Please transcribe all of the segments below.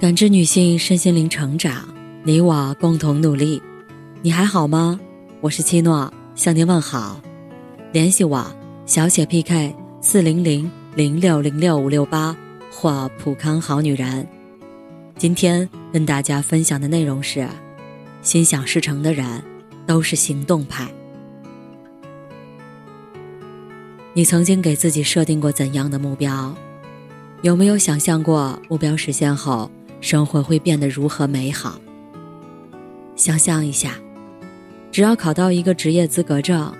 感知女性身心灵成长，你我共同努力。你还好吗？我是七诺，向您问好。联系我：小写 PK 四零零零六零六五六八或普康好女人。今天跟大家分享的内容是：心想事成的人都是行动派。你曾经给自己设定过怎样的目标？有没有想象过目标实现后？生活会变得如何美好？想象一下，只要考到一个职业资格证，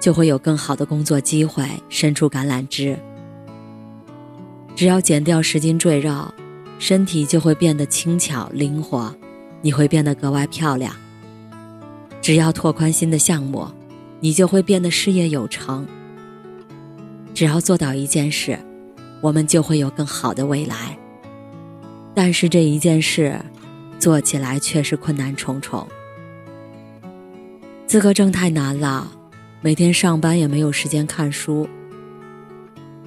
就会有更好的工作机会，伸出橄榄枝；只要减掉十斤赘肉，身体就会变得轻巧灵活，你会变得格外漂亮；只要拓宽新的项目，你就会变得事业有成；只要做到一件事，我们就会有更好的未来。但是这一件事，做起来却是困难重重。资格证太难了，每天上班也没有时间看书。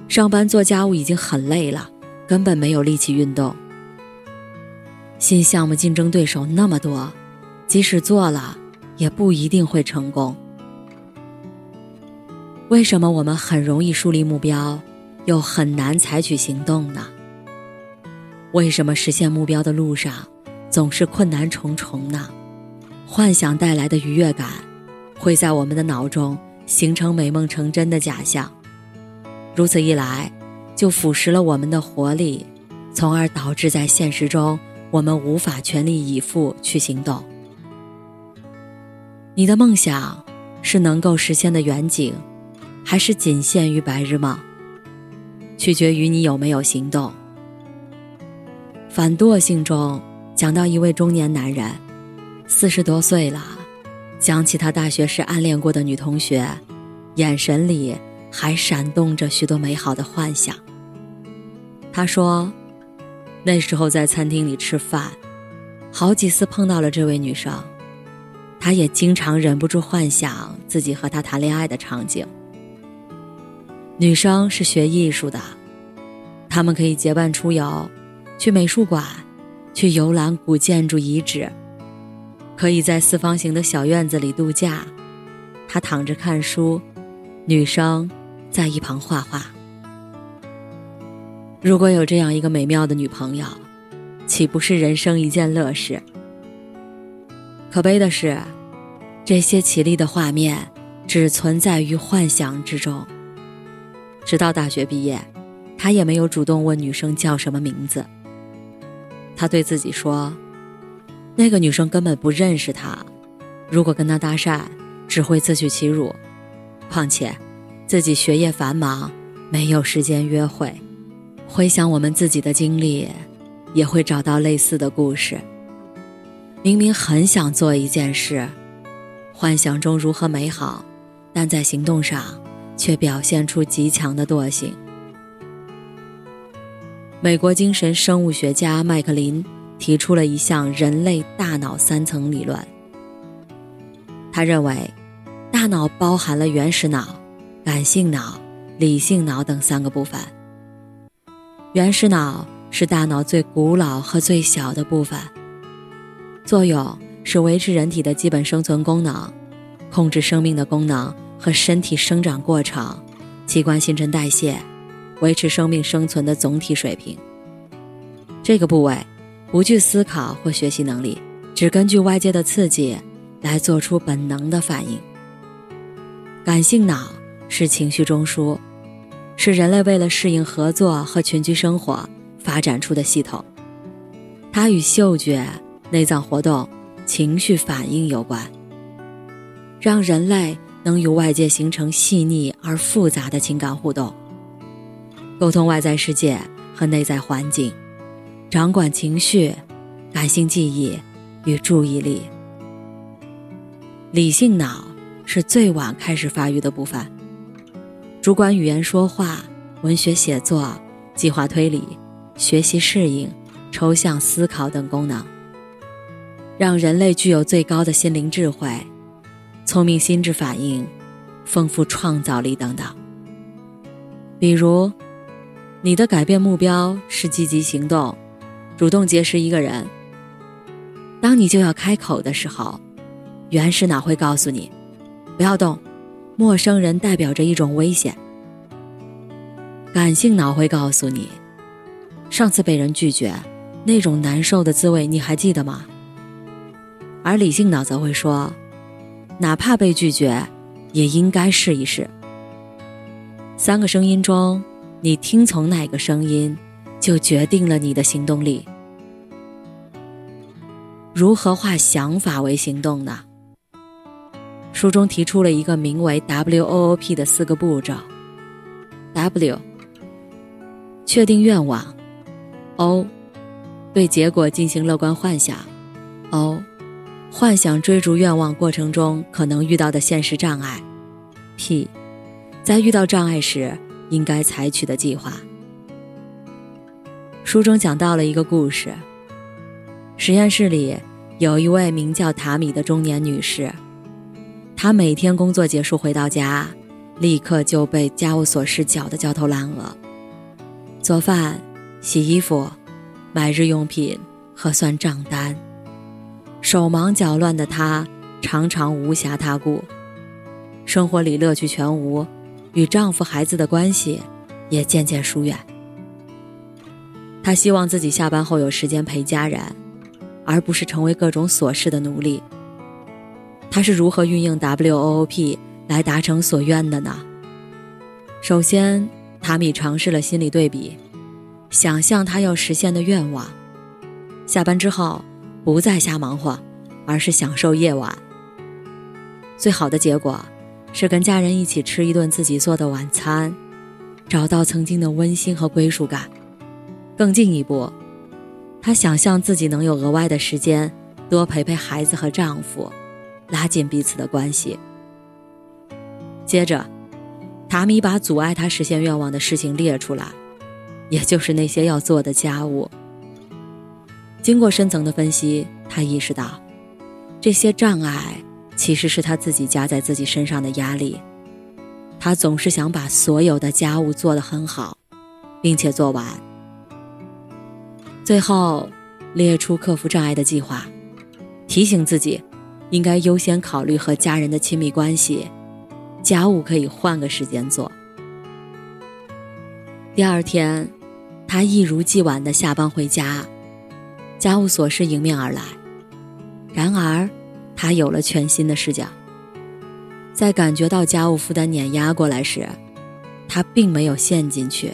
上班做家务已经很累了，根本没有力气运动。新项目竞争对手那么多，即使做了，也不一定会成功。为什么我们很容易树立目标，又很难采取行动呢？为什么实现目标的路上总是困难重重呢？幻想带来的愉悦感，会在我们的脑中形成美梦成真的假象，如此一来，就腐蚀了我们的活力，从而导致在现实中我们无法全力以赴去行动。你的梦想是能够实现的远景，还是仅限于白日梦？取决于你有没有行动。反惰性中讲到一位中年男人，四十多岁了，讲起他大学时暗恋过的女同学，眼神里还闪动着许多美好的幻想。他说，那时候在餐厅里吃饭，好几次碰到了这位女生，他也经常忍不住幻想自己和她谈恋爱的场景。女生是学艺术的，他们可以结伴出游。去美术馆，去游览古建筑遗址，可以在四方形的小院子里度假。他躺着看书，女生在一旁画画。如果有这样一个美妙的女朋友，岂不是人生一件乐事？可悲的是，这些绮丽的画面只存在于幻想之中。直到大学毕业，他也没有主动问女生叫什么名字。他对自己说：“那个女生根本不认识他，如果跟他搭讪，只会自取其辱。况且，自己学业繁忙，没有时间约会。回想我们自己的经历，也会找到类似的故事。明明很想做一件事，幻想中如何美好，但在行动上，却表现出极强的惰性。”美国精神生物学家麦克林提出了一项人类大脑三层理论。他认为，大脑包含了原始脑、感性脑、理性脑等三个部分。原始脑是大脑最古老和最小的部分，作用是维持人体的基本生存功能，控制生命的功能和身体生长过程、器官新陈代谢。维持生命生存的总体水平。这个部位不具思考或学习能力，只根据外界的刺激来做出本能的反应。感性脑是情绪中枢，是人类为了适应合作和群居生活发展出的系统。它与嗅觉、内脏活动、情绪反应有关，让人类能与外界形成细腻而复杂的情感互动。沟通外在世界和内在环境，掌管情绪、感性记忆与注意力。理性脑是最晚开始发育的部分，主管语言说话、文学写作、计划推理、学习适应、抽象思考等功能，让人类具有最高的心灵智慧、聪明心智反应、丰富创造力等等。比如。你的改变目标是积极行动，主动结识一个人。当你就要开口的时候，原始脑会告诉你，不要动，陌生人代表着一种危险。感性脑会告诉你，上次被人拒绝，那种难受的滋味你还记得吗？而理性脑则会说，哪怕被拒绝，也应该试一试。三个声音中，你听从哪个声音，就决定了你的行动力。如何化想法为行动呢？书中提出了一个名为 WOOP 的四个步骤：W。确定愿望，O，对结果进行乐观幻想，O，幻想追逐愿望过程中可能遇到的现实障碍，P，在遇到障碍时应该采取的计划。书中讲到了一个故事。实验室里有一位名叫塔米的中年女士，她每天工作结束回到家，立刻就被家务琐事搅得焦头烂额。做饭、洗衣服、买日用品和算账单，手忙脚乱的她常常无暇他顾，生活里乐趣全无，与丈夫、孩子的关系也渐渐疏远。她希望自己下班后有时间陪家人，而不是成为各种琐事的奴隶。她是如何运用 WOOP 来达成所愿的呢？首先。塔米尝试了心理对比，想象他要实现的愿望：下班之后不再瞎忙活，而是享受夜晚。最好的结果是跟家人一起吃一顿自己做的晚餐，找到曾经的温馨和归属感。更进一步，他想象自己能有额外的时间，多陪陪孩子和丈夫，拉近彼此的关系。接着。塔米把阻碍他实现愿望的事情列出来，也就是那些要做的家务。经过深层的分析，他意识到，这些障碍其实是他自己加在自己身上的压力。他总是想把所有的家务做得很好，并且做完。最后，列出克服障碍的计划，提醒自己，应该优先考虑和家人的亲密关系。家务可以换个时间做。第二天，他一如既往的下班回家，家务琐事迎面而来。然而，他有了全新的视角。在感觉到家务负担碾压过来时，他并没有陷进去，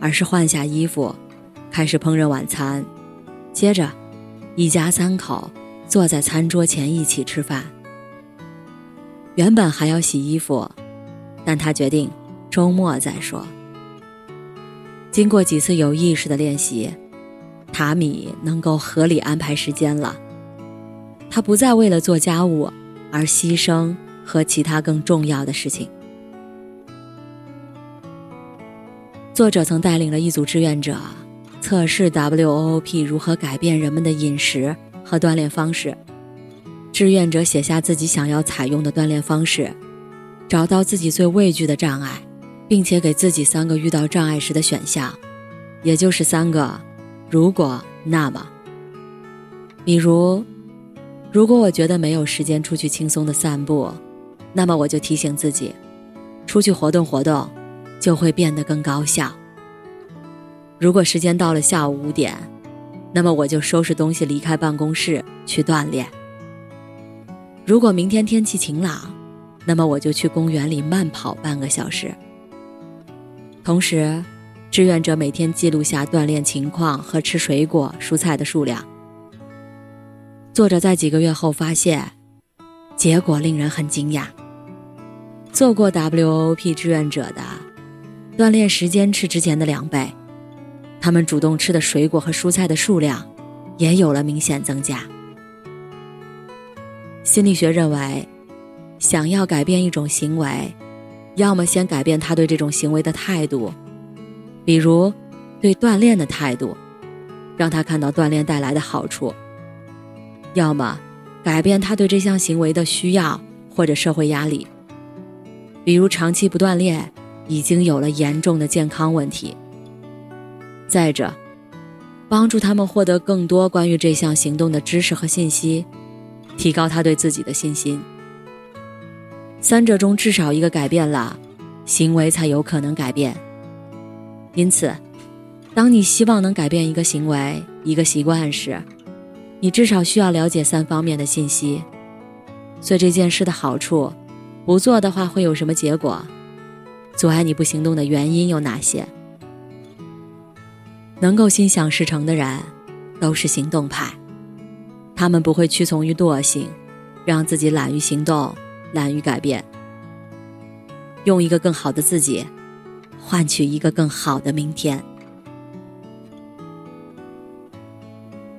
而是换下衣服，开始烹饪晚餐。接着，一家三口坐在餐桌前一起吃饭。原本还要洗衣服，但他决定周末再说。经过几次有意识的练习，塔米能够合理安排时间了。他不再为了做家务而牺牲和其他更重要的事情。作者曾带领了一组志愿者测试 WOOP 如何改变人们的饮食和锻炼方式。志愿者写下自己想要采用的锻炼方式，找到自己最畏惧的障碍，并且给自己三个遇到障碍时的选项，也就是三个“如果那么”。比如，如果我觉得没有时间出去轻松的散步，那么我就提醒自己，出去活动活动，就会变得更高效。如果时间到了下午五点，那么我就收拾东西离开办公室去锻炼。如果明天天气晴朗，那么我就去公园里慢跑半个小时。同时，志愿者每天记录下锻炼情况和吃水果、蔬菜的数量。作者在几个月后发现，结果令人很惊讶。做过 WOP 志愿者的，锻炼时间是之前的两倍，他们主动吃的水果和蔬菜的数量，也有了明显增加。心理学认为，想要改变一种行为，要么先改变他对这种行为的态度，比如对锻炼的态度，让他看到锻炼带来的好处；要么改变他对这项行为的需要或者社会压力，比如长期不锻炼已经有了严重的健康问题。再者，帮助他们获得更多关于这项行动的知识和信息，提高他对自己的信心。三者中至少一个改变了，行为才有可能改变。因此，当你希望能改变一个行为、一个习惯时，你至少需要了解三方面的信息：做这件事的好处，不做的话会有什么结果，阻碍你不行动的原因有哪些。能够心想事成的人，都是行动派，他们不会屈从于惰性，让自己懒于行动、懒于改变，用一个更好的自己。换取一个更好的明天。